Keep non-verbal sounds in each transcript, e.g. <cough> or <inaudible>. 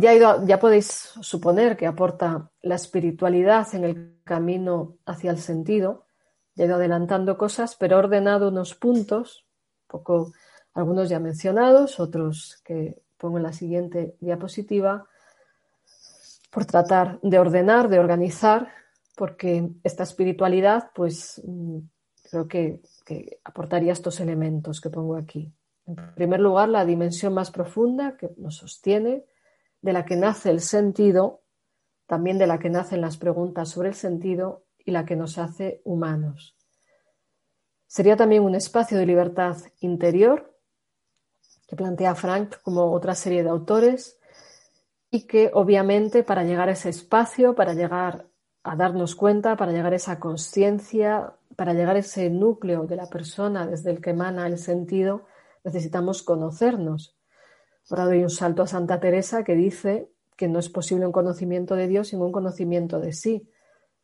Ya, podéis suponer que aporta la espiritualidad en el camino hacia el sentido. Ya he ido adelantando cosas, pero he ordenado unos puntos, poco, algunos ya mencionados, otros que pongo en la siguiente diapositiva, por tratar de ordenar, de organizar, porque esta espiritualidad, pues mm, creo que aportaría estos elementos que pongo aquí. En primer lugar, la dimensión más profunda que nos sostiene, de la que nace el sentido, también de la que nacen las preguntas sobre el sentido y la que nos hace humanos. Sería también un espacio de libertad interior que plantea Frank como otra serie de autores y que obviamente para llegar a ese espacio, para llegar a darnos cuenta, para llegar a esa conciencia, para llegar a ese núcleo de la persona desde el que emana el sentido, necesitamos conocernos. Ahora doy un salto a Santa Teresa que dice que no es posible un conocimiento de Dios sin un conocimiento de sí.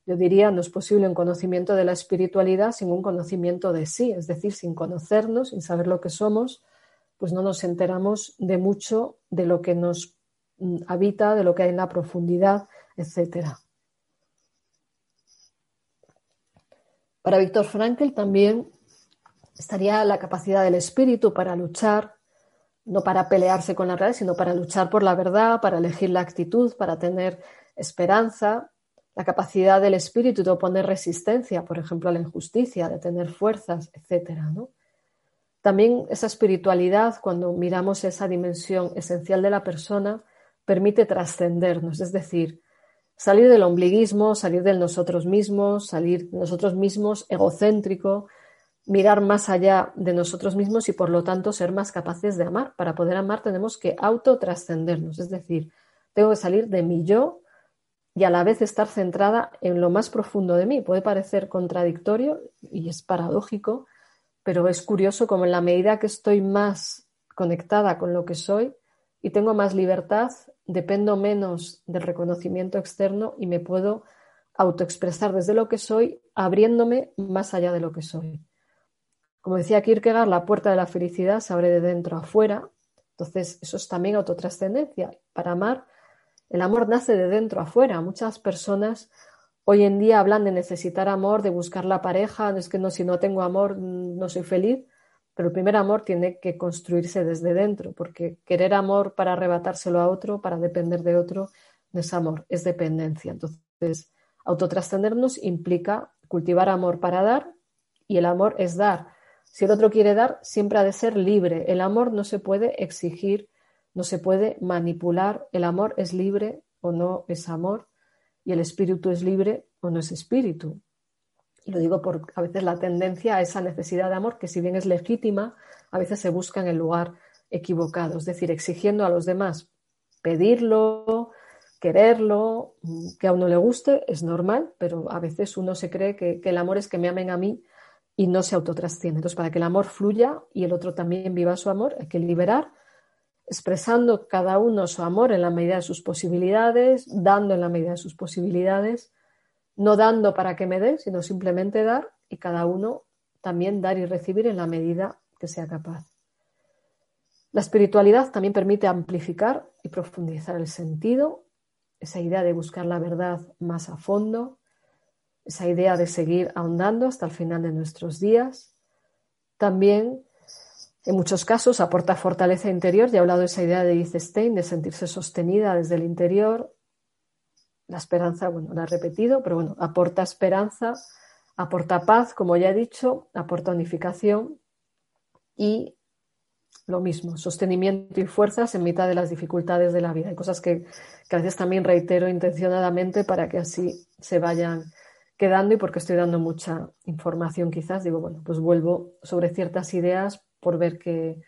Yo diría, no es posible un conocimiento de la espiritualidad sin un conocimiento de sí, es decir, sin conocernos, sin saber lo que somos, pues no nos enteramos de mucho de lo que nos mm, habita, de lo que hay en la profundidad, etc. Para Víctor Frankl también estaría la capacidad del espíritu para luchar, no para pelearse con la realidad, sino para luchar por la verdad, para elegir la actitud, para tener esperanza, la capacidad del espíritu de oponer resistencia, por ejemplo, a la injusticia, de tener fuerzas, etc. También esa espiritualidad, cuando miramos esa dimensión esencial de la persona, permite trascendernos, es decir, salir del ombliguismo, salir de nosotros mismos, salir de nosotros mismos egocéntrico, mirar más allá de nosotros mismos y por lo tanto ser más capaces de amar. Para poder amar tenemos que autotrascendernos, es decir, tengo que salir de mi yo y a la vez estar centrada en lo más profundo de mí. Puede parecer contradictorio y es paradójico, pero es curioso como en la medida que estoy más conectada con lo que soy y tengo más libertad, dependo menos del reconocimiento externo y me puedo autoexpresar desde lo que soy, abriéndome más allá de lo que soy. Como decía Kierkegaard, la puerta de la felicidad se abre de dentro a afuera. Entonces, eso es también autotrascendencia. Para amar, el amor nace de dentro a afuera. Muchas personas hoy en día hablan de necesitar amor, de buscar la pareja. Es que no, si no tengo amor, no soy feliz. Pero el primer amor tiene que construirse desde dentro, porque querer amor para arrebatárselo a otro, para depender de otro, no es amor, es dependencia. Entonces, autotrascendernos implica cultivar amor para dar y el amor es dar si el otro quiere dar, siempre ha de ser libre. El amor no se puede exigir, no se puede manipular. El amor es libre o no es amor y el espíritu es libre o no es espíritu. Y lo digo por a veces la tendencia a esa necesidad de amor que si bien es legítima, a veces se busca en el lugar equivocado, es decir, exigiendo a los demás pedirlo, quererlo, que a uno le guste, es normal, pero a veces uno se cree que, que el amor es que me amen a mí y no se autotrasciende. Entonces, para que el amor fluya y el otro también viva su amor, hay que liberar, expresando cada uno su amor en la medida de sus posibilidades, dando en la medida de sus posibilidades, no dando para que me dé, sino simplemente dar y cada uno también dar y recibir en la medida que sea capaz. La espiritualidad también permite amplificar y profundizar el sentido, esa idea de buscar la verdad más a fondo, esa idea de seguir ahondando hasta el final de nuestros días. También, en muchos casos, aporta fortaleza interior. Ya he hablado de esa idea de Edith Stein, de sentirse sostenida desde el interior. La esperanza, bueno, la he repetido, pero bueno, aporta esperanza, aporta paz, como ya he dicho, aporta unificación y lo mismo, sostenimiento y fuerzas en mitad de las dificultades de la vida. Hay cosas que, que a veces también reitero intencionadamente para que así se vayan quedando y porque estoy dando mucha información quizás, digo, bueno, pues vuelvo sobre ciertas ideas por ver qué,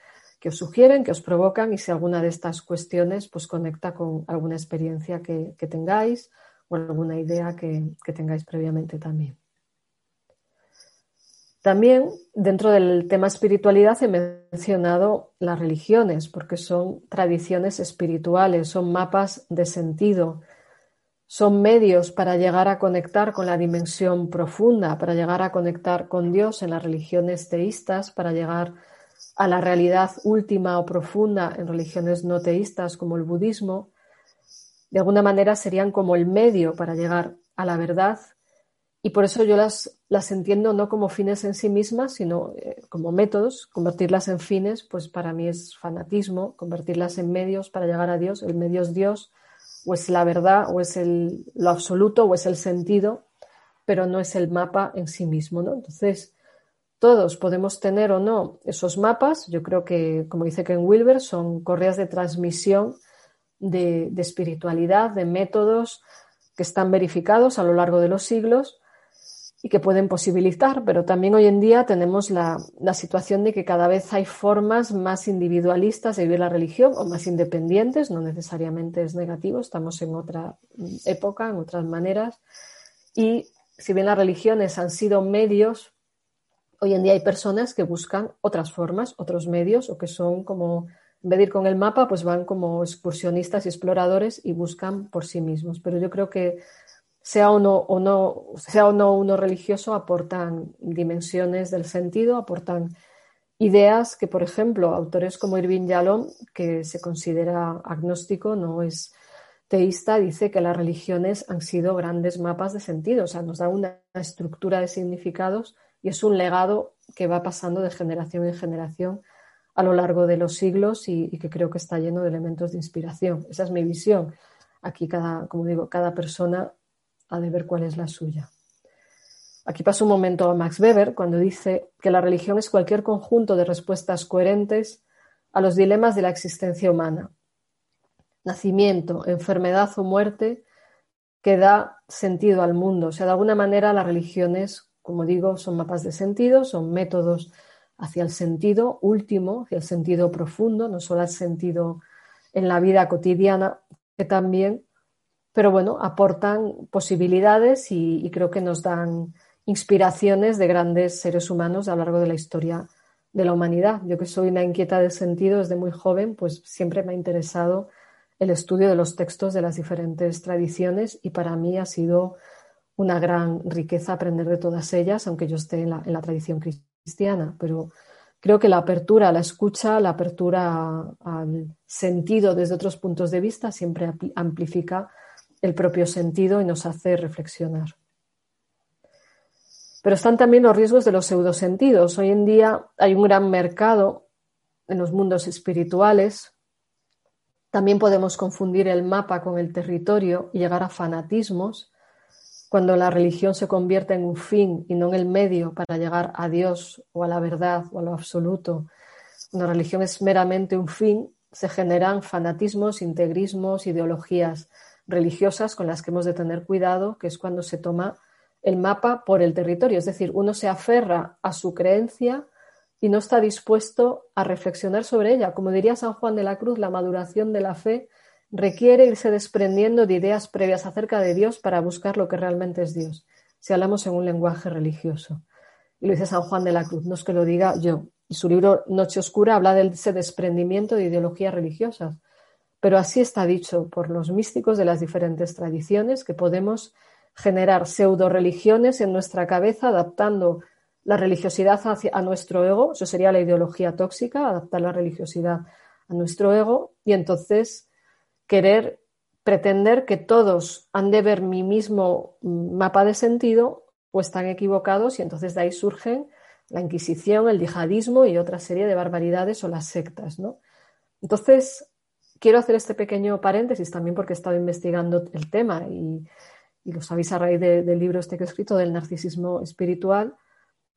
os sugieren, qué os provocan y si alguna de estas cuestiones pues conecta con alguna experiencia que, tengáis o alguna idea que, que tengáis previamente también. También dentro del tema espiritualidad he mencionado las religiones, porque son tradiciones espirituales, son mapas de sentido, son medios para llegar a conectar con la dimensión profunda, para llegar a conectar con Dios en las religiones teístas, para llegar a la realidad última o profunda en religiones no teístas como el budismo. De alguna manera serían como el medio para llegar a la verdad y por eso yo las, las entiendo no como fines en sí mismas, sino eh, como métodos. Convertirlas en fines, pues para mí es fanatismo, convertirlas en medios para llegar a Dios. El medio es Dios o es la verdad, o es el, lo absoluto, o es el sentido, pero no es el mapa en sí mismo, ¿no? Entonces, todos podemos tener o no esos mapas. Yo creo que, como dice Ken Wilber, son correas de transmisión de, de espiritualidad, de métodos que están verificados a lo largo de los siglos y que pueden posibilitar, pero también hoy en día tenemos la, situación de que cada vez hay formas más individualistas de vivir la religión o más independientes, no necesariamente es negativo, estamos en otra época, en otras maneras, y si bien las religiones han sido medios, hoy en día hay personas que buscan otras formas, otros medios, o que son como, en vez de ir con el mapa, pues van como excursionistas y exploradores y buscan por sí mismos. Pero yo creo que sea o no, sea o no uno religioso, aportan dimensiones del sentido, aportan ideas que, por ejemplo, autores como Irving Yalom, que se considera agnóstico, no es teísta, dice que las religiones han sido grandes mapas de sentido, o sea, nos da una estructura de significados y es un legado que va pasando de generación en generación a lo largo de los siglos y, y que creo que está lleno de elementos de inspiración. Esa es mi visión. Aquí cada, como digo, cada persona ha de ver cuál es la suya. Aquí paso un momento a Max Weber cuando dice que la religión es cualquier conjunto de respuestas coherentes a los dilemas de la existencia humana. Nacimiento, enfermedad o muerte que da sentido al mundo. O sea, de alguna manera las religiones, como digo, son mapas de sentido, son métodos hacia el sentido último, hacia el sentido profundo, no solo el sentido en la vida cotidiana, que también pero bueno, aportan posibilidades y, creo que nos dan inspiraciones de grandes seres humanos a lo largo de la historia de la humanidad. Yo que soy una inquieta de sentido desde muy joven, pues siempre me ha interesado el estudio de los textos de las diferentes tradiciones y para mí ha sido una gran riqueza aprender de todas ellas, aunque yo esté en la, en la tradición cristiana. Pero creo que la apertura a la escucha, la apertura al sentido desde otros puntos de vista siempre amplifica el propio sentido y nos hace reflexionar. Pero están también los riesgos de los pseudosentidos. Hoy en día hay un gran mercado en los mundos espirituales. También podemos confundir el mapa con el territorio y llegar a fanatismos cuando la religión se convierte en un fin y no en el medio para llegar a Dios o a la verdad o a lo absoluto. La religión es meramente un fin, se generan fanatismos, integrismos, ideologías religiosas con las que hemos de tener cuidado, que es cuando se toma el mapa por el territorio. Es decir, uno se aferra a su creencia y no está dispuesto a reflexionar sobre ella. Como diría San Juan de la Cruz, la maduración de la fe requiere irse desprendiendo de ideas previas acerca de Dios para buscar lo que realmente es Dios, si hablamos en un lenguaje religioso. Y lo dice San Juan de la Cruz, no es que lo diga yo. Y su libro Noche Oscura habla de ese desprendimiento de ideologías religiosas pero así está dicho por los místicos de las diferentes tradiciones que podemos generar pseudo religiones en nuestra cabeza adaptando la religiosidad a nuestro ego, eso sería la ideología tóxica, adaptar la religiosidad a nuestro ego y entonces querer pretender que todos han de ver mi mismo mapa de sentido o están equivocados y entonces de ahí surgen la Inquisición, el yihadismo y otra serie de barbaridades o las sectas. ¿no? Entonces, quiero hacer este pequeño paréntesis también porque he estado investigando el tema y, lo sabéis a raíz del libro este que he escrito del narcisismo espiritual,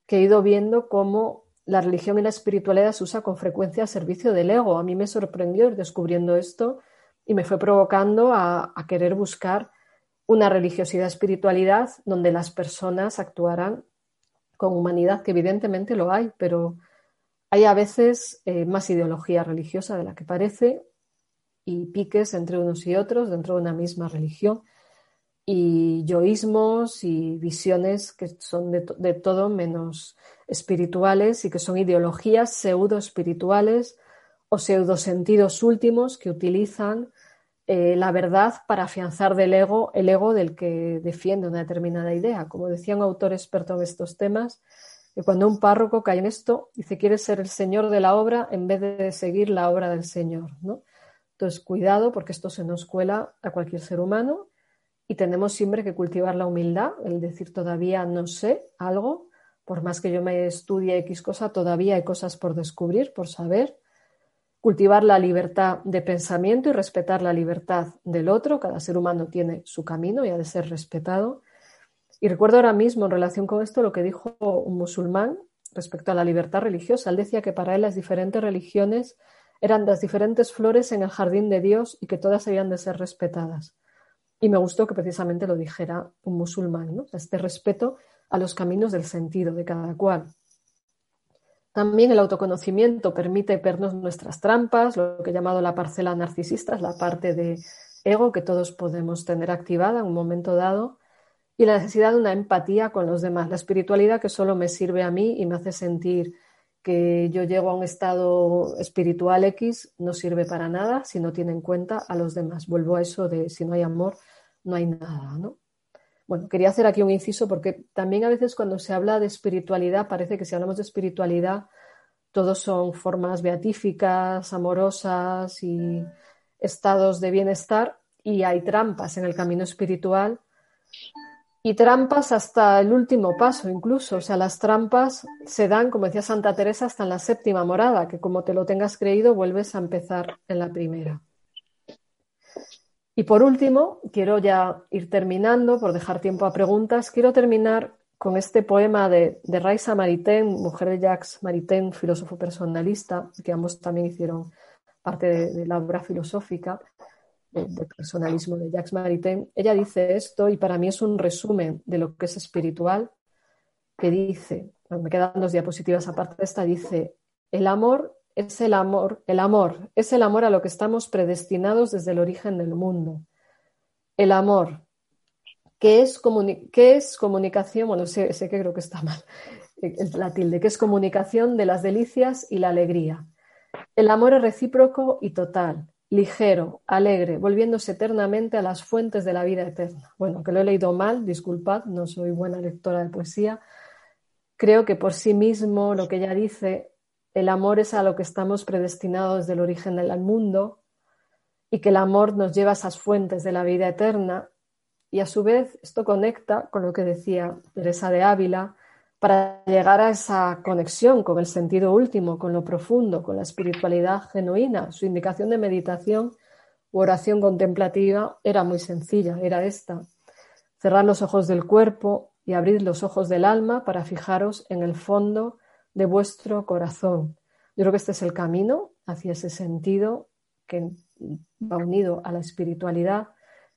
que he ido viendo cómo la religión y la espiritualidad se usa con frecuencia al servicio del ego. A mí me sorprendió ir descubriendo esto y me fue provocando a, a querer buscar una religiosidad espiritualidad donde las personas actuaran con humanidad, que evidentemente lo hay, pero Hay a veces eh, más ideología religiosa de la que parece y piques entre unos y otros dentro de una misma religión y yoísmos y visiones que son de, todo menos espirituales y que son ideologías pseudo espirituales o pseudosentidos últimos que utilizan eh, la verdad para afianzar del ego el ego del que defiende una determinada idea. Como decía un autor experto en estos temas, que cuando un párroco cae en esto, dice quiere ser el señor de la obra en vez de seguir la obra del Señor. ¿no? Entonces, cuidado porque esto se nos cuela a cualquier ser humano y tenemos siempre que cultivar la humildad, el decir todavía no sé algo, por más que yo me estudie X cosa, todavía hay cosas por descubrir, por saber cultivar la libertad de pensamiento y respetar la libertad del otro. Cada ser humano tiene su camino y ha de ser respetado. Y recuerdo ahora mismo en relación con esto lo que dijo un musulmán respecto a la libertad religiosa. Él decía que para él las diferentes religiones eran las diferentes flores en el jardín de Dios y que todas habían de ser respetadas. Y me gustó que precisamente lo dijera un musulmán, ¿no? este respeto a los caminos del sentido de cada cual. También el autoconocimiento permite vernos nuestras trampas, lo que he llamado la parcela narcisista, es la parte de ego que todos podemos tener activada en un momento dado, y la necesidad de una empatía con los demás, la espiritualidad que solo me sirve a mí y me hace sentir que yo llego a un estado espiritual X, no sirve para nada si no tiene en cuenta a los demás. Vuelvo a eso de si no hay amor, no hay nada, ¿no? Bueno, quería hacer aquí un inciso porque también a veces cuando se habla de espiritualidad parece que si hablamos de espiritualidad todos son formas beatíficas, amorosas y estados de bienestar y hay trampas en el camino espiritual y trampas hasta el último paso incluso. O sea, las trampas se dan, como decía Santa Teresa, hasta en la séptima morada, que como te lo tengas creído vuelves a empezar en la primera. Y por último, quiero ya ir terminando, por dejar tiempo a preguntas, quiero terminar con este poema de, de Raisa Maritain, mujer de Jacques Maritain, filósofo personalista, que ambos también hicieron parte de, la obra filosófica del personalismo de Jacques Maritain. Ella dice esto y para mí es un resumen de lo que es espiritual, que dice, me quedan dos diapositivas aparte de esta, dice, el amor es el amor, el amor, es el amor a lo que estamos predestinados desde el origen del mundo. El amor, ¿qué es, es comunicación? Bueno, sé, que creo que está mal, la tilde, que es comunicación de las delicias y la alegría. El amor es recíproco y total, ligero, alegre, volviéndose eternamente a las fuentes de la vida eterna. Bueno, que lo he leído mal, disculpad, no soy buena lectora de poesía. Creo que por sí mismo lo que ella dice el amor es a lo que estamos predestinados desde el origen del mundo y que el amor nos lleva a esas fuentes de la vida eterna. Y a su vez esto conecta con lo que decía Teresa de Ávila, para llegar a esa conexión con el sentido último, con lo profundo, con la espiritualidad genuina. Su indicación de meditación u oración contemplativa era muy sencilla, era esta. Cerrar los ojos del cuerpo y abrir los ojos del alma para fijaros en el fondo de vuestro corazón. Yo creo que este es el camino hacia ese sentido que va unido a la espiritualidad,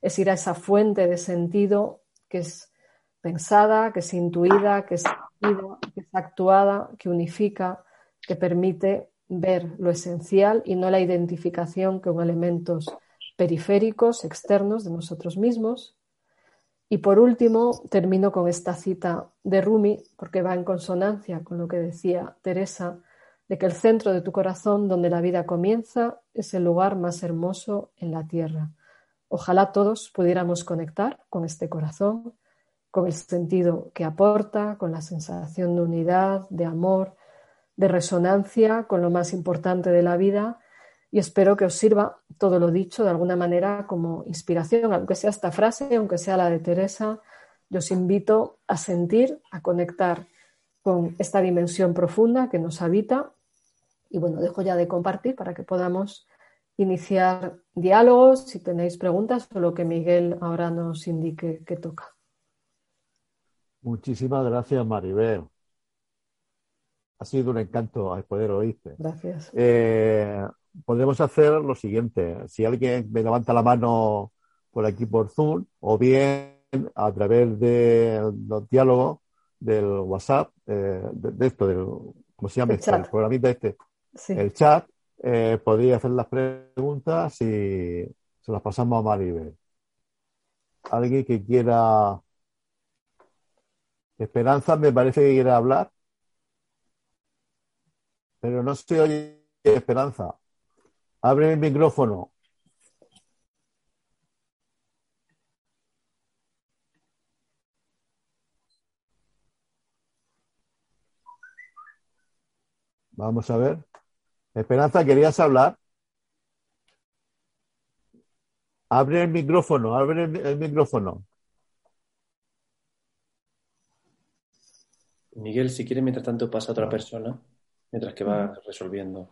es ir a esa fuente de sentido que es pensada, que es intuida, que es, que es actuada, que unifica, que permite ver lo esencial y no la identificación con elementos periféricos, externos de nosotros mismos, y por último, termino con esta cita de Rumi, porque va en consonancia con lo que decía Teresa, de que el centro de tu corazón, donde la vida comienza, es el lugar más hermoso en la tierra. Ojalá todos pudiéramos conectar con este corazón, con el sentido que aporta, con la sensación de unidad, de amor, de resonancia con lo más importante de la vida y espero que os sirva todo lo dicho de alguna manera como inspiración, aunque sea esta frase, aunque sea la de Teresa, yo os invito a sentir, a conectar con esta dimensión profunda que nos habita. Y bueno, dejo ya de compartir para que podamos iniciar diálogos, si tenéis preguntas o lo que Miguel ahora nos indique que toca. Muchísimas gracias, Maribel. Ha sido un encanto poder oírte. Gracias. Eh, podemos hacer lo siguiente. Si alguien me levanta la mano por aquí por Zoom o bien a través de los diálogos del WhatsApp, eh, de, esto, del ¿cómo se llama el, el programita este? El chat, eh, podría hacer las preguntas y se las pasamos a Maribel. ¿Alguien que quiera... Esperanza me parece que quiere hablar, pero no se oye Esperanza. Abre el micrófono. Vamos a ver. Esperanza, ¿querías hablar? Abre el micrófono, abre el, micrófono. Miguel, si quiere, mientras tanto pasa a otra persona, mientras que va resolviendo.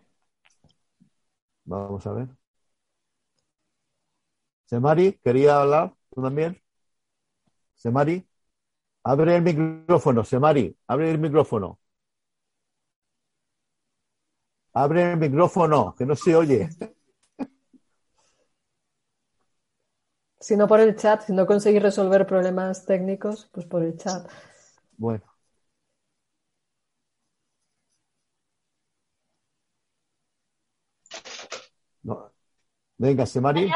Vamos a ver. Semari, ¿quería hablar tú también? Semari, abre el micrófono, Semari, abre el micrófono. Abre el micrófono, que no se oye. Si no por el chat, si no conseguís resolver problemas técnicos, pues por el chat. Bueno. Venga, Semari.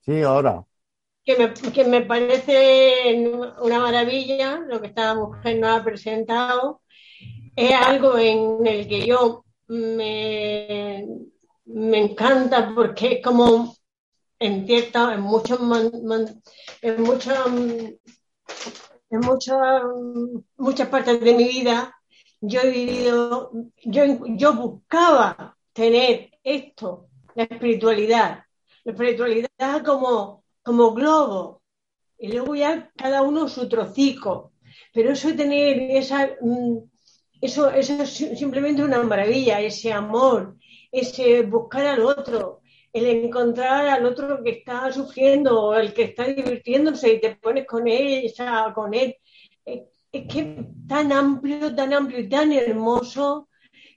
Sí, ahora. Que me, que me parece una maravilla lo que esta mujer nos ha presentado. Es algo en el que yo me, me encanta porque es como en cierta, en muchos en muchas en muchas muchas partes de mi vida yo he vivido, yo, yo buscaba tener esto, la espiritualidad, la espiritualidad como, como globo, y luego ya cada uno su trocico, pero eso de tener esa, mm, eso, eso es simplemente una maravilla, ese amor, ese buscar al otro, el encontrar al otro que está sufriendo el que está divirtiéndose y te pones con él, con él. Es que tan amplio, tan amplio y tan hermoso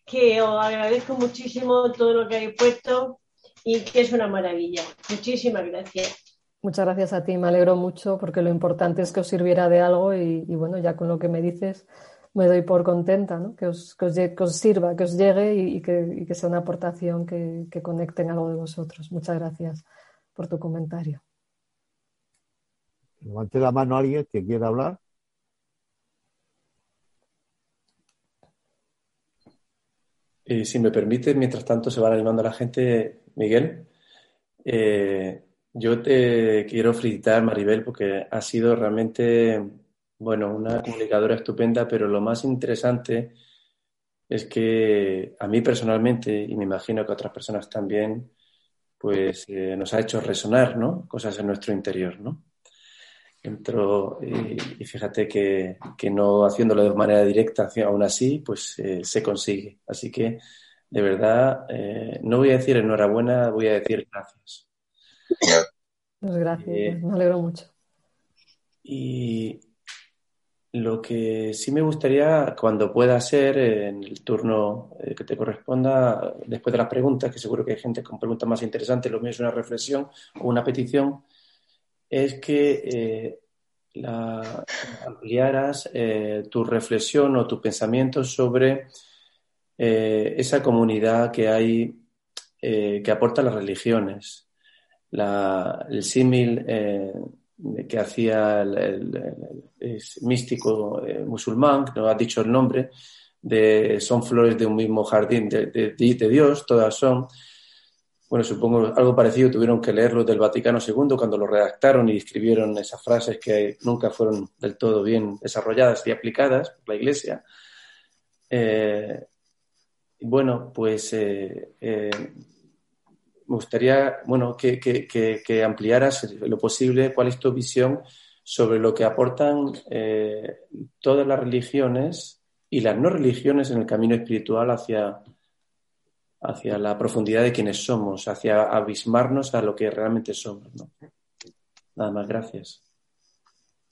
que os agradezco muchísimo todo lo que habéis puesto y que es una maravilla. Muchísimas gracias. Muchas gracias a ti, me alegro mucho porque lo importante es que os sirviera de algo y bueno, ya con lo que me dices, me doy por contenta, ¿no? que, os, que, os, sirva, que os llegue y, que, que, sea una aportación que, que conecte en algo de vosotros. Muchas gracias por tu comentario. Levante la mano a alguien que quiera hablar. Y si me permite, mientras tanto se van animando la gente, Miguel. Eh, yo te quiero felicitar, Maribel, porque ha sido realmente bueno, una comunicadora estupenda, pero lo más interesante es que a mí personalmente, y me imagino que a otras personas también, pues eh, nos ha hecho resonar, ¿no? Cosas en nuestro interior, ¿no? Y, fíjate que, no haciéndolo de manera directa, aún así, pues eh, se consigue. Así que, de verdad, eh, no voy a decir enhorabuena, voy a decir gracias. Pues gracias, me alegro mucho. Y, lo que sí me gustaría, cuando pueda ser, en el turno eh, que te corresponda, después de las preguntas, que seguro que hay gente con preguntas más interesantes, lo mío es una reflexión o una petición, es que eh, la, ampliaras eh, tu reflexión o tu pensamiento sobre esa comunidad que hay, que aporta las religiones. el símil que hacía el, místico eh, musulmán, que no ha dicho el nombre, de son flores de un mismo jardín de, de, Dios, todas son. Bueno, supongo algo parecido tuvieron que leerlo del Vaticano II cuando lo redactaron y escribieron esas frases que nunca fueron del todo bien desarrolladas y aplicadas por la Iglesia. Eh, bueno, pues eh, me gustaría bueno, que, que, ampliaras lo posible cuál es tu visión sobre lo que aportan eh, todas las religiones y las no religiones en el camino espiritual hacia, hacia la profundidad de quienes somos, hacia abismarnos a lo que realmente somos. Nada más, gracias.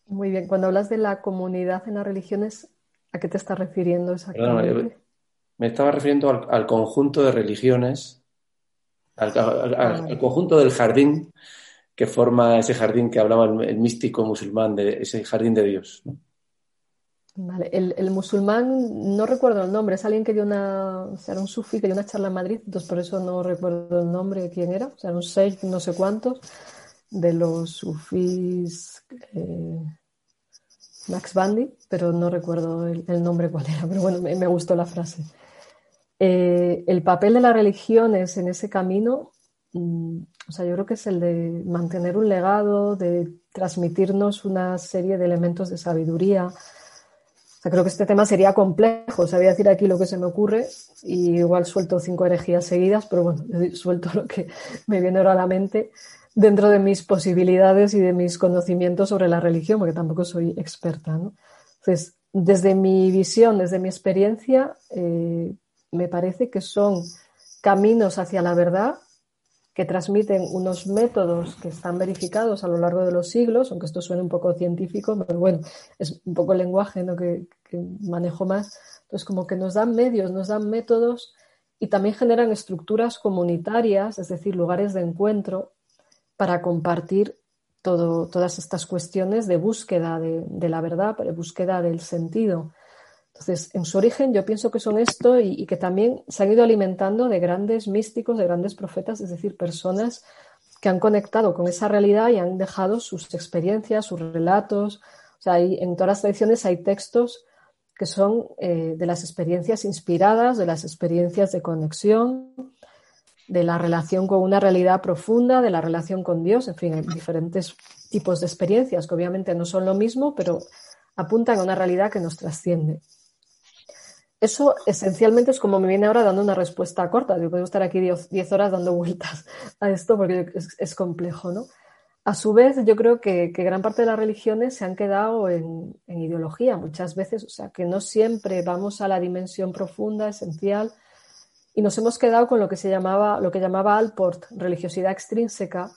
Muy bien, cuando hablas de la comunidad en las religiones, ¿a qué te estás refiriendo exactamente? Me estaba refiriendo al conjunto de religiones al, conjunto del jardín que forma ese jardín que hablaba el, místico musulmán, de ese jardín de Dios. El, musulmán, no recuerdo el nombre, es alguien que dio una, o sea, era un sufí que dio una charla en Madrid, entonces por eso no recuerdo el nombre de quién era, o sea, un seis, no sé cuántos, de los sufís eh, Max Bandi, pero no recuerdo el, nombre cuál era, pero bueno, me, gustó la frase. Eh, el papel de las religiones en ese camino, mm, o sea, yo creo que es el de mantener un legado, de transmitirnos una serie de elementos de sabiduría, creo que este tema sería complejo. Sabía decir aquí lo que se me ocurre y igual suelto cinco herejías seguidas, pero bueno, <laughs> suelto lo que me viene ahora a la mente dentro de mis posibilidades y de mis conocimientos sobre la religión, porque tampoco soy experta. Entonces, desde mi visión, desde mi experiencia, eh, me parece que son caminos hacia la verdad que transmiten unos métodos que están verificados a lo largo de los siglos, aunque esto suene un poco científico, pero bueno, es un poco el lenguaje que, manejo más. Entonces, como que nos dan medios, nos dan métodos y también generan estructuras comunitarias, es decir, lugares de encuentro para compartir todo, todas estas cuestiones de búsqueda de la verdad, de búsqueda del sentido. Entonces, en su origen yo pienso que son esto y, que también se han ido alimentando de grandes místicos, de grandes profetas, es decir, personas que han conectado con esa realidad y han dejado sus experiencias, sus relatos. O sea, en todas las tradiciones hay textos que son eh, de las experiencias inspiradas, de las experiencias de conexión, de la relación con una realidad profunda, de la relación con Dios, en fin, hay diferentes tipos de experiencias que obviamente no son lo mismo, pero apuntan a una realidad que nos trasciende. Eso esencialmente es como me viene ahora dando una respuesta corta. Yo puedo estar aquí 10 horas dando vueltas a esto porque es, complejo, ¿no? A su vez, yo creo que, gran parte de las religiones se han quedado en, ideología muchas veces, o sea, que no siempre vamos a la dimensión profunda, esencial, y nos hemos quedado con lo que se llamaba, lo que llamaba Alport, religiosidad extrínseca,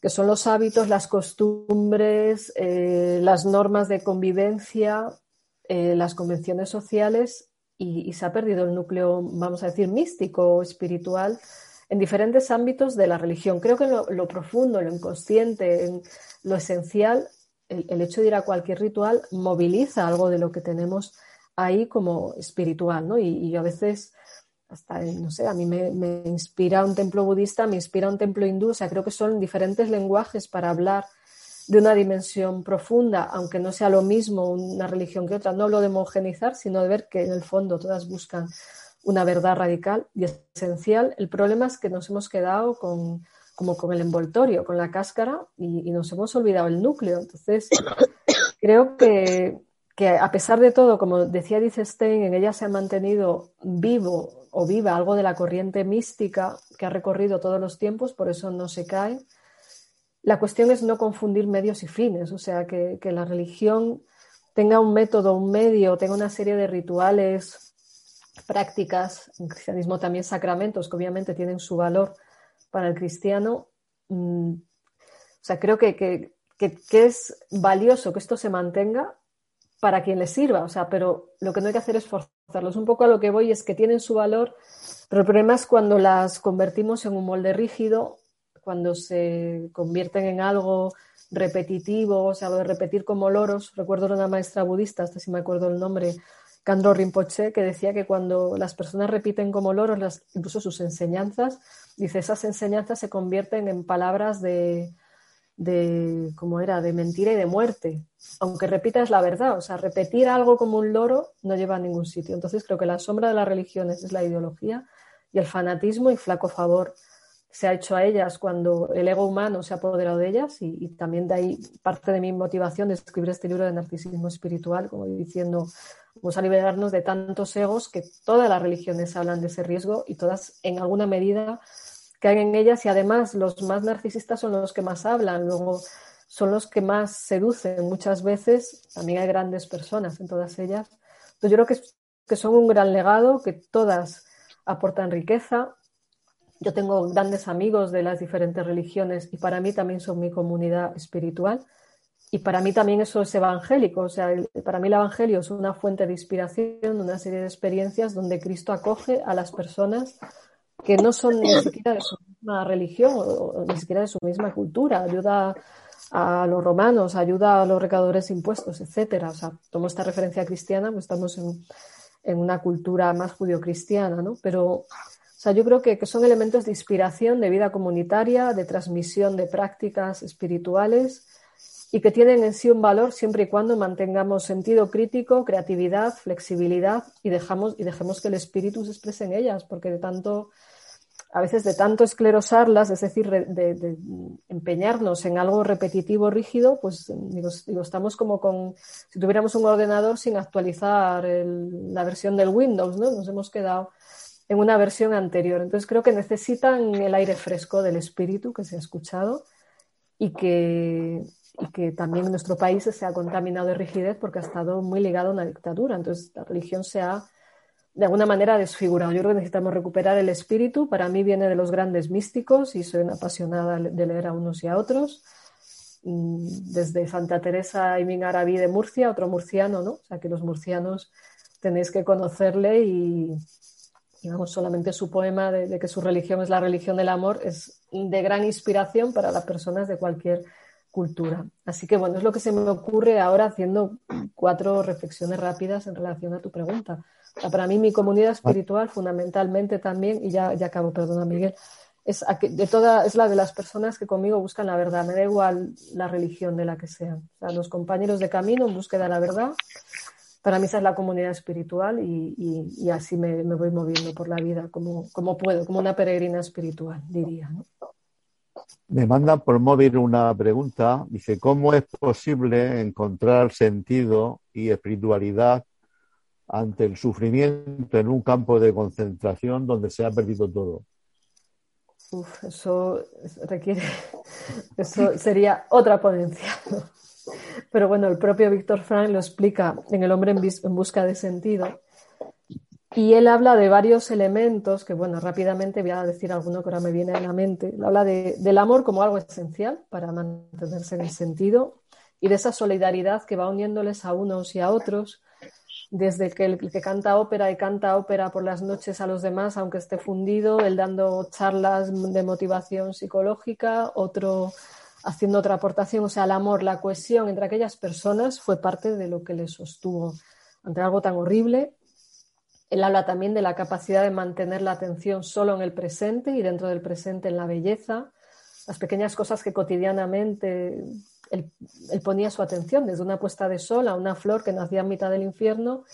que son los hábitos, las costumbres, eh, las normas de convivencia eh, las convenciones sociales y, se ha perdido el núcleo, vamos a decir, místico o espiritual en diferentes ámbitos de la religión. Creo que lo, profundo, lo inconsciente, en lo esencial, el, hecho de ir a cualquier ritual moviliza algo de lo que tenemos ahí como espiritual, ¿no? Y, a veces, hasta, no sé, a mí me, me, inspira un templo budista, me inspira un templo hindú, o sea, creo que son diferentes lenguajes para hablar de una dimensión profunda, aunque no sea lo mismo una religión que otra. No hablo de homogenizar, sino de ver que en el fondo todas buscan una verdad radical y esencial. El problema es que nos hemos quedado con, como con el envoltorio, con la cáscara y, nos hemos olvidado el núcleo. Entonces, <coughs> creo que, que, a pesar de todo, como decía Edith Stein, en ella se ha mantenido vivo o viva algo de la corriente mística que ha recorrido todos los tiempos, por eso no se cae la cuestión es no confundir medios y fines, o sea, que, la religión tenga un método, un medio, tenga una serie de rituales, prácticas, en cristianismo también sacramentos, que obviamente tienen su valor para el cristiano. Mm, o sea, creo que, que, es valioso que esto se mantenga para quien le sirva, o sea, pero lo que no hay que hacer es forzarlos. Un poco a lo que voy es que tienen su valor, pero el problema es cuando las convertimos en un molde rígido cuando se convierten en algo repetitivo, o sea, de repetir como loros. Recuerdo una maestra budista, hasta si me acuerdo el nombre, Kandro Rinpoche, que decía que cuando las personas repiten como loros, incluso sus enseñanzas, dice, esas enseñanzas se convierten en palabras de, de, ¿cómo era?, de mentira y de muerte. Aunque repitas la verdad, o sea, repetir algo como un loro no lleva a ningún sitio. Entonces creo que la sombra de las religiones es la ideología y el fanatismo y flaco favor se ha hecho a ellas cuando el ego humano se ha apoderado de ellas y, también de ahí parte de mi motivación de escribir este libro de narcisismo espiritual, como diciendo, vamos a liberarnos de tantos egos que todas las religiones hablan de ese riesgo y todas en alguna medida caen en ellas y además los más narcisistas son los que más hablan, luego son los que más seducen muchas veces, también hay grandes personas en todas ellas. Entonces yo creo que, que son un gran legado, que todas aportan riqueza, yo tengo grandes amigos de las diferentes religiones y para mí también son mi comunidad espiritual. Y para mí también eso es evangélico, o sea, para mí el Evangelio es una fuente de inspiración, una serie de experiencias donde Cristo acoge a las personas que no son ni siquiera de su misma religión o, ni siquiera de su misma cultura, ayuda a los romanos, ayuda a los recaudadores de impuestos, etcétera. O sea, tomo esta referencia cristiana, pues estamos en, una cultura más judio-cristiana, ¿no? Pero, o sea, yo creo que, que, son elementos de inspiración, de vida comunitaria, de transmisión de prácticas espirituales y que tienen en sí un valor siempre y cuando mantengamos sentido crítico, creatividad, flexibilidad y, dejamos, y dejemos que el espíritu se exprese en ellas, porque de tanto a veces de tanto esclerosarlas, es decir, de, empeñarnos en algo repetitivo, rígido, pues digo, estamos como con, si tuviéramos un ordenador sin actualizar la versión del Windows, ¿no? Nos hemos quedado en una versión anterior. Entonces creo que necesitan el aire fresco del espíritu que se ha escuchado y que, y que también nuestro país se ha contaminado de rigidez porque ha estado muy ligado a una dictadura. Entonces la religión se ha de alguna manera desfigurado. Yo creo que necesitamos recuperar el espíritu. Para mí viene de los grandes místicos y soy una apasionada de leer a unos y a otros. Desde Santa Teresa y Mingarabí de Murcia, otro murciano, ¿no? O sea que los murcianos tenéis que conocerle y, solamente su poema de, de, que su religión es la religión del amor es de gran inspiración para las personas de cualquier cultura. Así que bueno, es lo que se me ocurre ahora haciendo cuatro reflexiones rápidas en relación a tu pregunta para mí mi comunidad espiritual fundamentalmente también, y ya, ya acabo, perdona Miguel, es, de toda, es la de las personas que conmigo buscan la verdad. Me da igual la religión de la que sean. O los compañeros de camino en búsqueda de la verdad. Para mí esa es la comunidad espiritual y, así me, voy moviendo por la vida como, como puedo, como una peregrina espiritual, diría. Me mandan por móvil una pregunta. Dice, ¿cómo es posible encontrar sentido y espiritualidad ante el sufrimiento en un campo de concentración donde se ha perdido todo. Uf, eso requiere, <laughs> eso sería otra ponencia. Pero bueno, el propio Víctor Frank lo explica en El hombre en busca de sentido. Y él habla de varios elementos que, bueno, rápidamente voy a decir alguno que ahora me viene a la mente. habla del amor como algo esencial para mantenerse en el sentido y de esa solidaridad que va uniéndoles a unos y a otros desde que el que canta ópera y canta ópera por las noches a los demás, aunque esté fundido, él dando charlas de motivación psicológica, otro haciendo otra aportación, o sea, el amor, la cohesión entre aquellas personas fue parte de lo que le sostuvo ante algo tan horrible. Él habla también de la capacidad de mantener la atención solo en el presente y dentro del presente en la belleza, las pequeñas cosas que cotidianamente él, ponía su atención, desde una puesta de sol a una flor que nacía en mitad del infierno,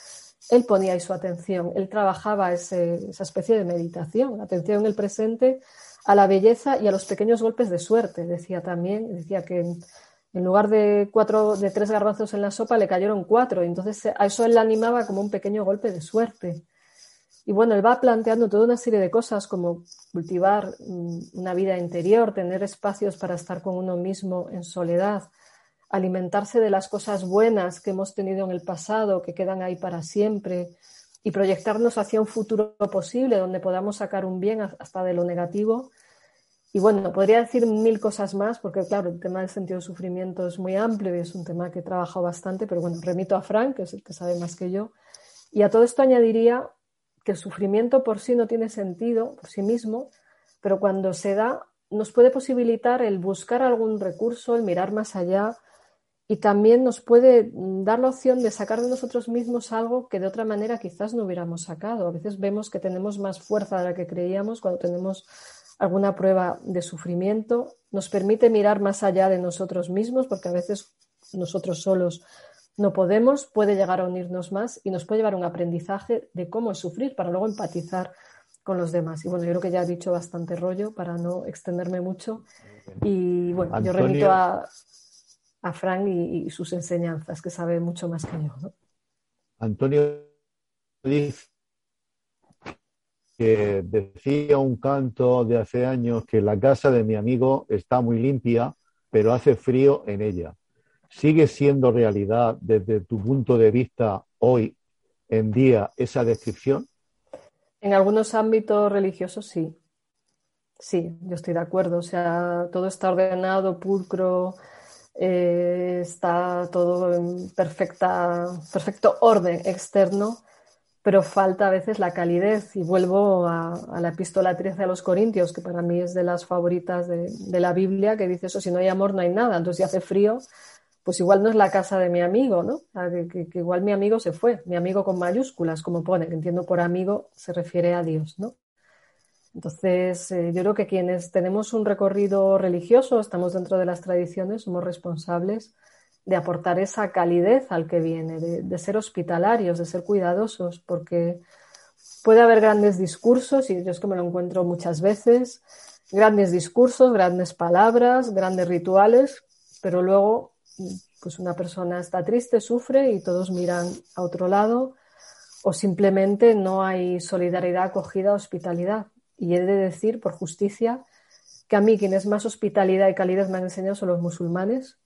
él ponía ahí su atención, él trabajaba esa especie de meditación, atención en el presente a la belleza y a los pequeños golpes de suerte, decía también, decía que en lugar de cuatro, de tres garbanzos en la sopa le cayeron cuatro, entonces a eso él le animaba como un pequeño golpe de suerte. Y bueno, él va planteando toda una serie de cosas como cultivar mm, una vida interior, tener espacios para estar con uno mismo en soledad, alimentarse de las cosas buenas que hemos tenido en el pasado, que quedan ahí para siempre, y proyectarnos hacia un futuro posible donde podamos sacar un bien hasta de lo negativo. Y bueno, podría decir mil cosas más, porque claro, el tema del sentido del sufrimiento es muy amplio y es un tema que he trabajado bastante, pero bueno, remito a Frank, que es el que sabe más que yo. Y a todo esto añadiría que el sufrimiento por sí no tiene sentido por sí mismo, pero cuando se da nos puede posibilitar el buscar algún recurso, el mirar más allá y también nos puede dar la opción de sacar de nosotros mismos algo que de otra manera quizás no hubiéramos sacado. A veces vemos que tenemos más fuerza de la que creíamos cuando tenemos alguna prueba de sufrimiento. Nos permite mirar más allá de nosotros mismos porque a veces nosotros solos no podemos, puede llegar a unirnos más y nos puede llevar a un aprendizaje de cómo sufrir para luego empatizar con los demás. Y bueno, yo creo que ya he dicho bastante rollo para no extenderme mucho. Y bueno, yo remito a, a Frank y, sus enseñanzas, que sabe mucho más que yo. Antonio dice que decía un canto de hace años que la casa de mi amigo está muy limpia, pero hace frío en ella. ¿Sigue siendo realidad desde tu punto de vista hoy en día esa descripción? En algunos ámbitos religiosos sí. Sí, yo estoy de acuerdo. O sea, todo está ordenado, pulcro, eh, está todo en perfecta, perfecto orden externo, pero falta a veces la calidez. Y vuelvo a, la epístola 13 a los Corintios, que para mí es de las favoritas de, la Biblia, que dice eso, si no hay amor no hay nada. Entonces si hace frío, pues igual no es la casa de mi amigo, ¿no? Que, igual mi amigo se fue, mi amigo con mayúsculas, como pone, que entiendo por amigo se refiere a Dios, ¿no? Entonces, eh, yo creo que quienes tenemos un recorrido religioso, estamos dentro de las tradiciones, somos responsables de aportar esa calidez al que viene, de, ser hospitalarios, de ser cuidadosos, porque puede haber grandes discursos, y yo es que me lo encuentro muchas veces, grandes discursos, grandes palabras, grandes rituales, pero luego pues una persona está triste, sufre y todos miran a otro lado, o simplemente no hay solidaridad, acogida, hospitalidad. Y he de decir, por justicia, que a mí quienes más hospitalidad y calidez me han enseñado son los musulmanes,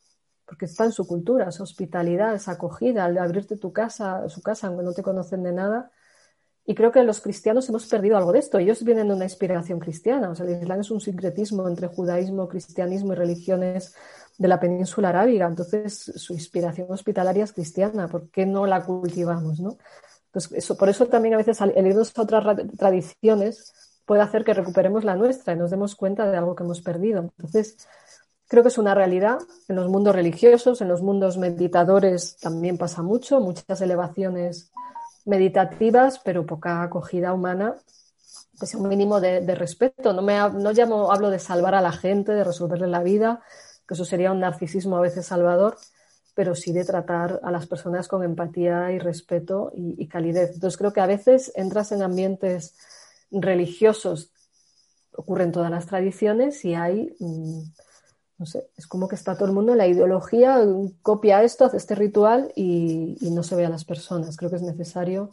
porque está en su cultura, esa hospitalidad, esa acogida, al abrirte tu casa, su casa, aunque no te conocen de nada. Y creo que los cristianos hemos perdido algo de esto. Ellos vienen de una inspiración cristiana. O sea, el Islam es un sincretismo entre judaísmo, cristianismo y religiones de la península arábiga. Entonces, su inspiración hospitalaria es cristiana. ¿Por qué no la cultivamos? ¿no? Por eso también a veces el irnos a otras tradiciones puede hacer que recuperemos la nuestra y nos demos cuenta de algo que hemos perdido. Entonces, Creo que es una realidad en los mundos religiosos, en los mundos meditadores también pasa mucho, muchas elevaciones meditativas, pero poca acogida humana, pues un mínimo de, respeto. No, me, no llamo, hablo de salvar a la gente, de resolverle la vida, que eso sería un narcisismo a veces salvador, pero sí de tratar a las personas con empatía y respeto y, calidez. Entonces creo que a veces entras en ambientes religiosos, ocurren todas las tradiciones y hay... Mm, no sé, es como que está todo el mundo, la ideología copia esto, hace este ritual y, no se ve a las personas. Creo que es necesario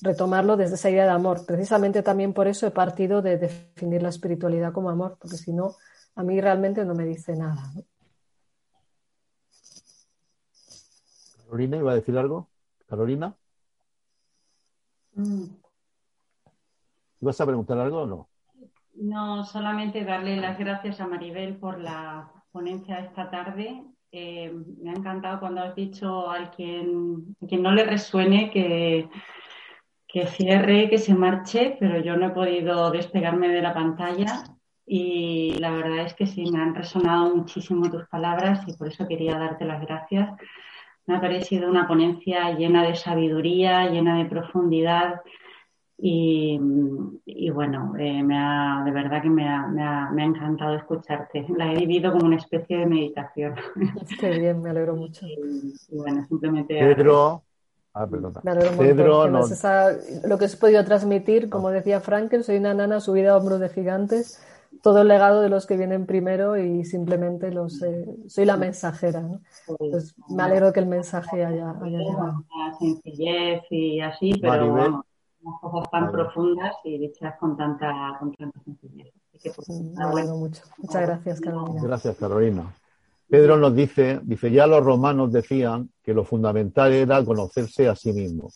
retomarlo desde esa idea de amor. Precisamente también por eso he partido de definir la espiritualidad como amor, porque si no, a mí realmente no me dice nada. Carolina, ¿iba a decir algo? Carolina. Mm. ¿Ibas a preguntar algo o no? No, solamente darle las gracias a Maribel por la ponencia esta tarde. Eh, me ha encantado cuando has dicho al quien, quien no le resuene que, que cierre, que se marche, pero yo no he podido despegarme de la pantalla y la verdad es que sí, me han resonado muchísimo tus palabras y por eso quería darte las gracias. Me ha parecido una ponencia llena de sabiduría, llena de profundidad y, bueno, eh, me ha, de verdad que me ha, me, ha, me ha, encantado escucharte. La he vivido como una especie de meditación. <laughs> Qué bien, me alegro mucho. Y, bueno, simplemente. Pedro. Ah, perdona. Me alegro Pedro, no... lo que os he podido transmitir, como decía Frankel, soy una nana subida a hombros de gigantes, todo el legado de los que vienen primero y simplemente los eh, soy la mensajera. ¿no? Pues, me alegro que el mensaje haya, haya llegado. Sencillez y así, pero cosas tan profundas y dichas con tanta, con tanta sencillez. Pues, mucho. Muchas gracias, Carolina. Gracias, Carolina. Pedro nos dice, dice, ya los romanos decían que lo fundamental era conocerse a sí mismo.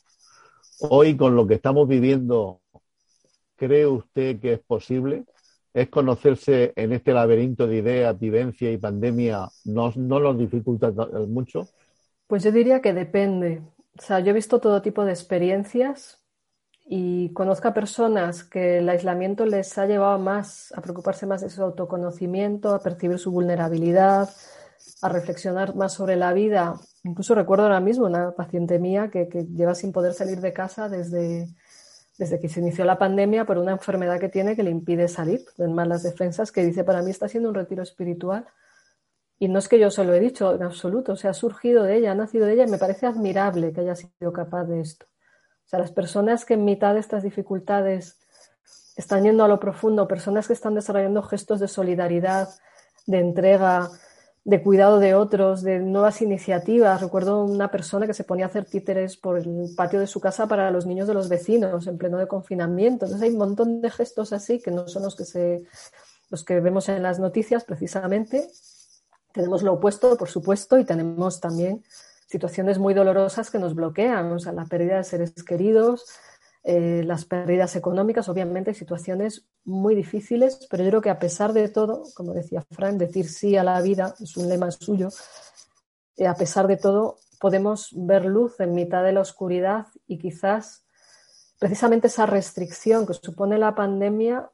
Hoy, con lo que estamos viviendo, ¿cree usted que es posible? ¿Es conocerse en este laberinto de ideas, vivencia y pandemia no, no nos dificulta mucho? Pues yo diría que depende. O sea, yo he visto todo tipo de experiencias y conozco a personas que el aislamiento les ha llevado más a preocuparse más de su autoconocimiento, a percibir su vulnerabilidad, a reflexionar más sobre la vida. Incluso recuerdo ahora mismo una paciente mía que, lleva sin poder salir de casa desde, desde que se inició la pandemia por una enfermedad que tiene que le impide salir, de malas defensas, que dice, para mí está siendo un retiro espiritual. Y no es que yo se lo he dicho en absoluto, o ha surgido de ella, ha nacido de ella y me parece admirable que haya sido capaz de esto sea, las personas que en mitad de estas dificultades están yendo a lo profundo, personas que están desarrollando gestos de solidaridad, de entrega, de cuidado de otros, de nuevas iniciativas. Recuerdo una persona que se ponía a hacer títeres por el patio de su casa para los niños de los vecinos en pleno de confinamiento. Entonces hay un montón de gestos así que no son los que se los que vemos en las noticias precisamente. Tenemos lo opuesto, por supuesto, y tenemos también situaciones muy dolorosas que nos bloquean, o sea, la pérdida de seres queridos, eh, las pérdidas económicas, obviamente situaciones muy difíciles, pero yo creo que a pesar de todo, como decía Fran, decir sí a la vida es un lema suyo, eh, a pesar de todo podemos ver luz en mitad de la oscuridad y quizás precisamente esa restricción que supone la pandemia,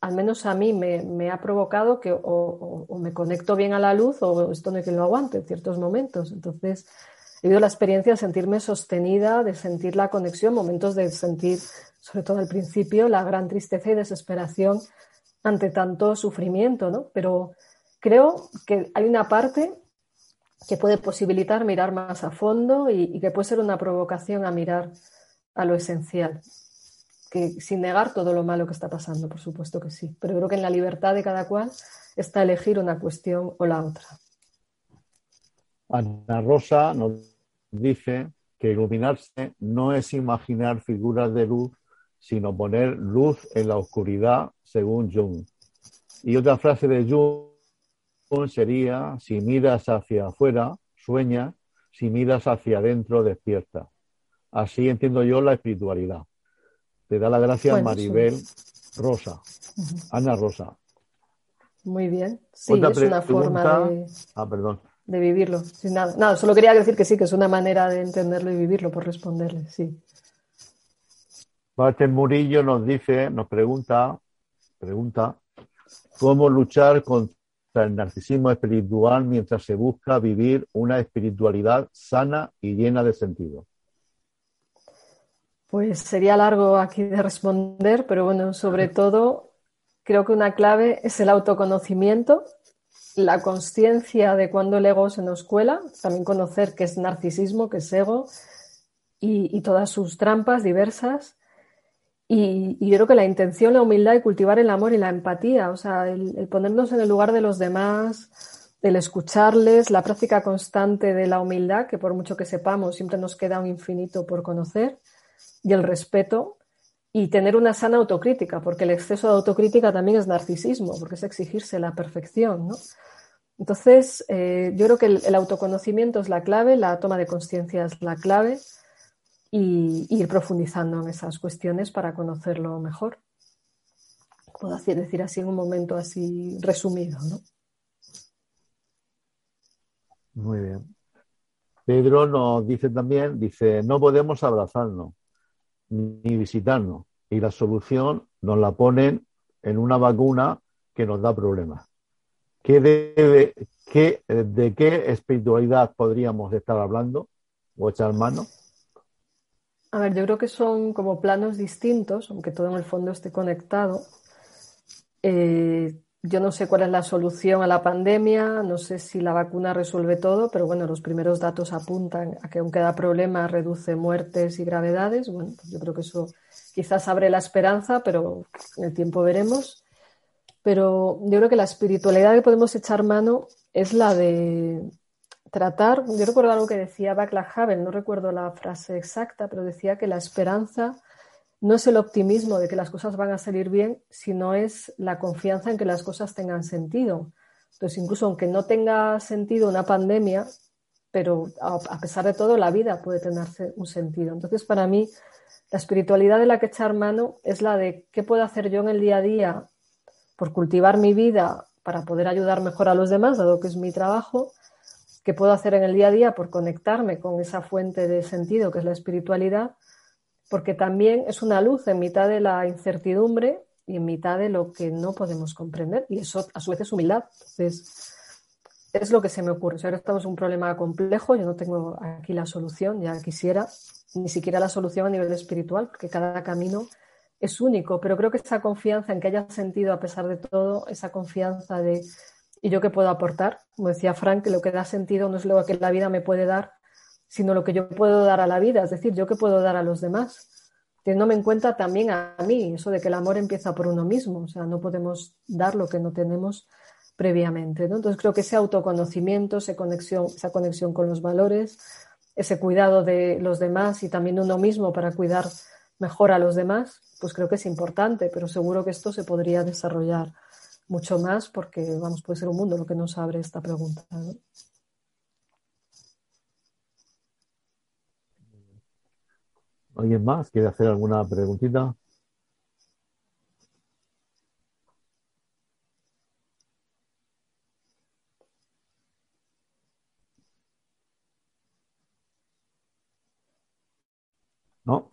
al menos a mí me, ha provocado que o, me conecto bien a la luz o esto no hay que lo aguante en ciertos momentos. Entonces, he vivido la experiencia de sentirme sostenida, de sentir la conexión, momentos de sentir, sobre todo al principio, la gran tristeza y desesperación ante tanto sufrimiento, ¿no? Pero creo que hay una parte que puede posibilitar mirar más a fondo y, que puede ser una provocación a mirar a lo esencial. Que sin negar todo lo malo que está pasando, por supuesto que sí. Pero creo que en la libertad de cada cual está elegir una cuestión o la otra. Ana Rosa nos dice que iluminarse no es imaginar figuras de luz, sino poner luz en la oscuridad, según Jung. Y otra frase de Jung sería, si miras hacia afuera, sueña, si miras hacia adentro, despierta. Así entiendo yo la espiritualidad. Te da la gracia Maribel Rosa, Ana Rosa. Muy bien. Sí, es una forma de, ah, perdón. de vivirlo. nada. nada, solo quería decir que sí, que es una manera de entenderlo y vivirlo, por responderle, sí. Walter Murillo nos dice, nos pregunta, pregunta, ¿cómo luchar contra el narcisismo espiritual mientras se busca vivir una espiritualidad sana y llena de sentido? Pues sería largo aquí de responder, pero bueno, sobre todo creo que una clave es el autoconocimiento, la conciencia de cuando el ego se nos cuela, también conocer qué es narcisismo, qué es ego y todas sus trampas diversas. Y, yo creo que la intención, la humildad y cultivar el amor y la empatía, o sea, el, ponernos en el lugar de los demás, el escucharles, la práctica constante de la humildad, que por mucho que sepamos, siempre nos queda un infinito por conocer, y el respeto, y tener una sana autocrítica, porque el exceso de autocrítica también es narcisismo, porque es exigirse la perfección, ¿no? Entonces, eh, yo creo que el autoconocimiento es la clave, la toma de conciencia es la clave y, ir profundizando en esas cuestiones para conocerlo mejor. Puedo decir así en un momento así resumido, ¿no? Muy bien. Pedro nos dice también, dice, no podemos abrazarnos ni visitarnos y la solución nos la ponen en una vacuna que nos da problemas. ¿Qué debe, ¿De qué espiritualidad podríamos estar hablando o echar mano? A ver, yo creo que son como planos distintos, aunque todo en el fondo esté conectado. Eh, yo no sé cuál es la solución a la pandemia, no sé si la vacuna resuelve todo, pero bueno, los primeros datos apuntan a que aunque da problema reduce muertes y gravedades. Bueno, pues yo creo que eso quizás abre la esperanza, pero en el tiempo veremos. Pero yo creo que la espiritualidad que podemos echar mano es la de tratar, yo recuerdo algo que decía Václav Havel, no recuerdo la frase exacta, pero decía que la esperanza no es el optimismo de que las cosas van a salir bien, sino es la confianza en que las cosas tengan sentido. Entonces, incluso aunque no tenga sentido una pandemia, pero a pesar de todo, la vida puede tener un sentido. Entonces, para mí, la espiritualidad de la que echar mano es la de qué puedo hacer yo en el día a día por cultivar mi vida para poder ayudar mejor a los demás, dado que es mi trabajo, que puedo hacer en el día a día por conectarme con esa fuente de sentido que es la espiritualidad, porque también es una luz en mitad de la incertidumbre y en mitad de lo que no podemos comprender, y eso a su vez es humildad. Entonces, es lo que se me ocurre. O ahora estamos en un problema complejo, yo no tengo aquí la solución, ya quisiera, ni siquiera la solución a nivel espiritual, porque cada camino es único, pero creo que esa confianza en que haya sentido a pesar de todo, esa confianza de y yo qué puedo aportar. Como decía Frank, que lo que da sentido no es lo que la vida me puede dar, sino lo que yo puedo dar a la vida, es decir, yo qué puedo dar a los demás. Teniéndome en cuenta también a mí, eso de que el amor empieza por uno mismo, o sea, no podemos dar lo que no tenemos previamente. Entonces creo que ese autoconocimiento, esa conexión, esa conexión con los valores, ese cuidado de los demás y también uno mismo para cuidar mejor a los demás, pues creo que es importante, pero seguro que esto se podría desarrollar mucho más porque, vamos, puede ser un mundo lo que nos abre esta pregunta. ¿Alguien más quiere hacer alguna preguntita? ¿No?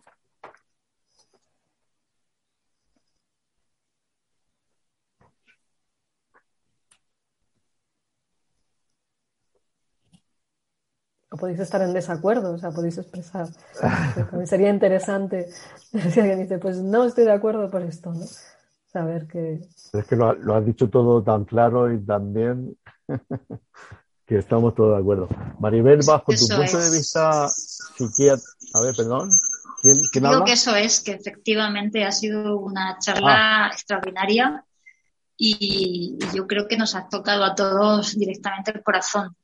Podéis estar en desacuerdo, o sea, podéis expresar. <laughs> También sería interesante <laughs> si alguien dice, pues no estoy de acuerdo por esto, ¿no? Saber que... Es que lo, lo has dicho todo tan claro y tan bien <laughs> que estamos todos de acuerdo. Maribel, bajo tu punto de vista psiquiatra... A ver, perdón. ¿Quién, quién Digo que eso es, que efectivamente ha sido una charla ah. extraordinaria y, yo creo que nos ha tocado a todos directamente el corazón.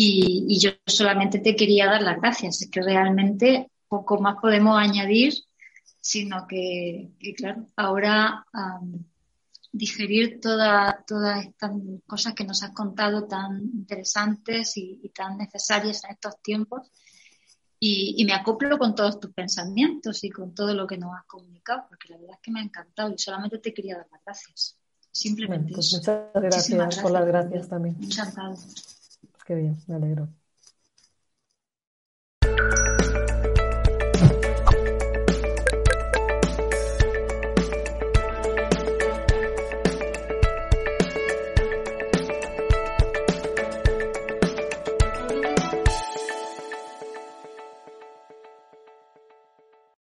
Y, yo solamente te quería dar las gracias. Es que realmente poco más podemos añadir, sino que, claro, ahora digerir todas estas cosas que nos has contado tan interesantes y, tan necesarias en estos tiempos. Y, me acoplo con todos tus pensamientos y con todo lo que nos has comunicado, porque la verdad es que me ha encantado y solamente te quería dar las gracias. Simplemente pues muchas gracias, por las gracias también. Encantado. Qué bien, me alegro.